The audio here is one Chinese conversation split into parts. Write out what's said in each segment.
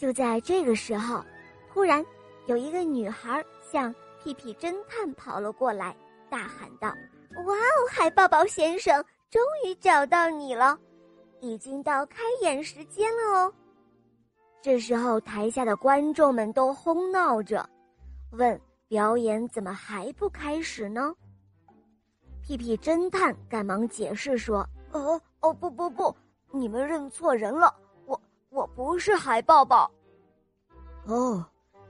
就在这个时候，突然有一个女孩向屁屁侦探跑了过来，大喊道：“哇哦，海豹宝先生，终于找到你了！已经到开演时间了哦。”这时候，台下的观众们都哄闹着，问：“表演怎么还不开始呢？”屁屁侦探赶忙解释说：“哦哦，不不不，你们认错人了。”我不是海豹豹。哦，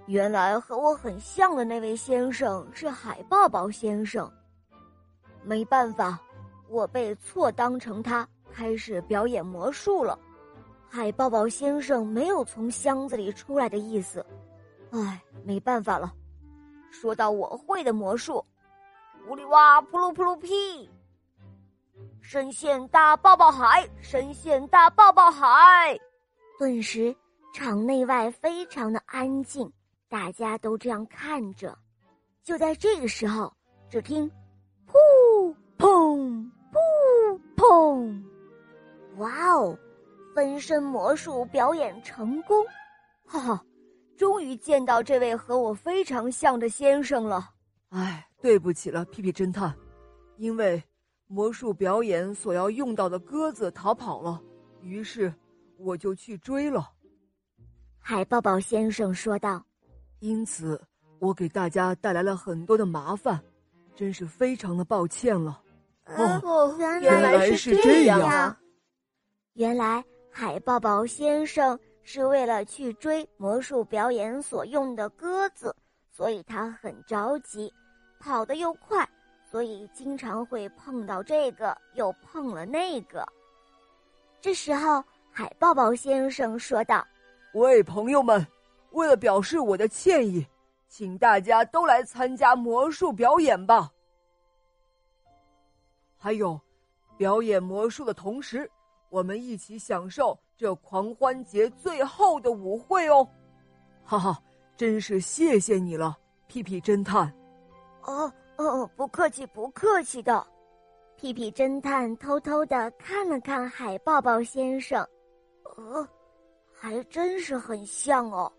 原来和我很像的那位先生是海豹豹先生。没办法，我被错当成他，开始表演魔术了。海豹豹先生没有从箱子里出来的意思。唉，没办法了。说到我会的魔术，乌里哇扑噜扑噜屁，深陷大抱抱海，深陷大抱抱海。顿时，场内外非常的安静，大家都这样看着。就在这个时候，只听“噗砰噗砰”，哇哦！分身魔术表演成功，哈哈！终于见到这位和我非常像的先生了。哎，对不起了，屁屁侦探，因为魔术表演所要用到的鸽子逃跑了，于是。我就去追了，海豹豹先生说道。因此，我给大家带来了很多的麻烦，真是非常的抱歉了。哦，原来是这样。原来海豹豹先生是为了去追魔术表演所用的鸽子，所以他很着急，跑得又快，所以经常会碰到这个，又碰了那个。这时候。海豹豹先生说道：“喂，朋友们，为了表示我的歉意，请大家都来参加魔术表演吧。还有，表演魔术的同时，我们一起享受这狂欢节最后的舞会哦！哈哈，真是谢谢你了，屁屁侦探。哦哦，不客气，不客气的。屁屁侦探偷偷的看了看海豹豹先生。”呃，还真是很像哦。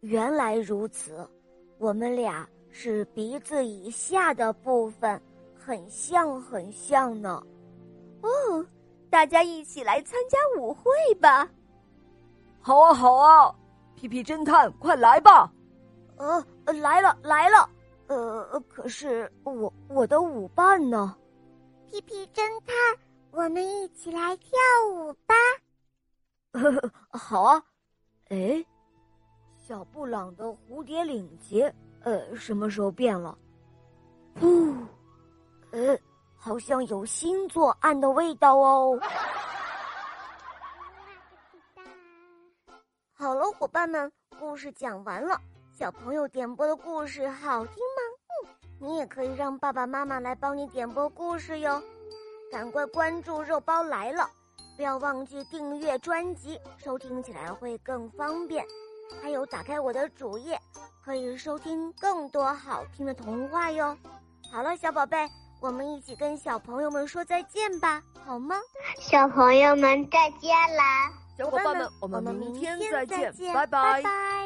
原来如此，我们俩是鼻子以下的部分，很像很像呢。哦，大家一起来参加舞会吧！好啊，好啊，皮皮侦探，快来吧！呃，来了来了。呃，可是我我的舞伴呢？皮皮侦探，我们一起来跳舞吧！呵呵，好啊，哎，小布朗的蝴蝶领结，呃，什么时候变了？噗，呃，好像有新作案的味道哦。好了，伙伴们，故事讲完了。小朋友点播的故事好听吗？嗯，你也可以让爸爸妈妈来帮你点播故事哟。赶快关注肉包来了。不要忘记订阅专辑，收听起来会更方便。还有，打开我的主页，可以收听更多好听的童话哟。好了，小宝贝，我们一起跟小朋友们说再见吧，好吗？小朋友们再见啦！小伙伴们，我们明天再见，拜拜。拜。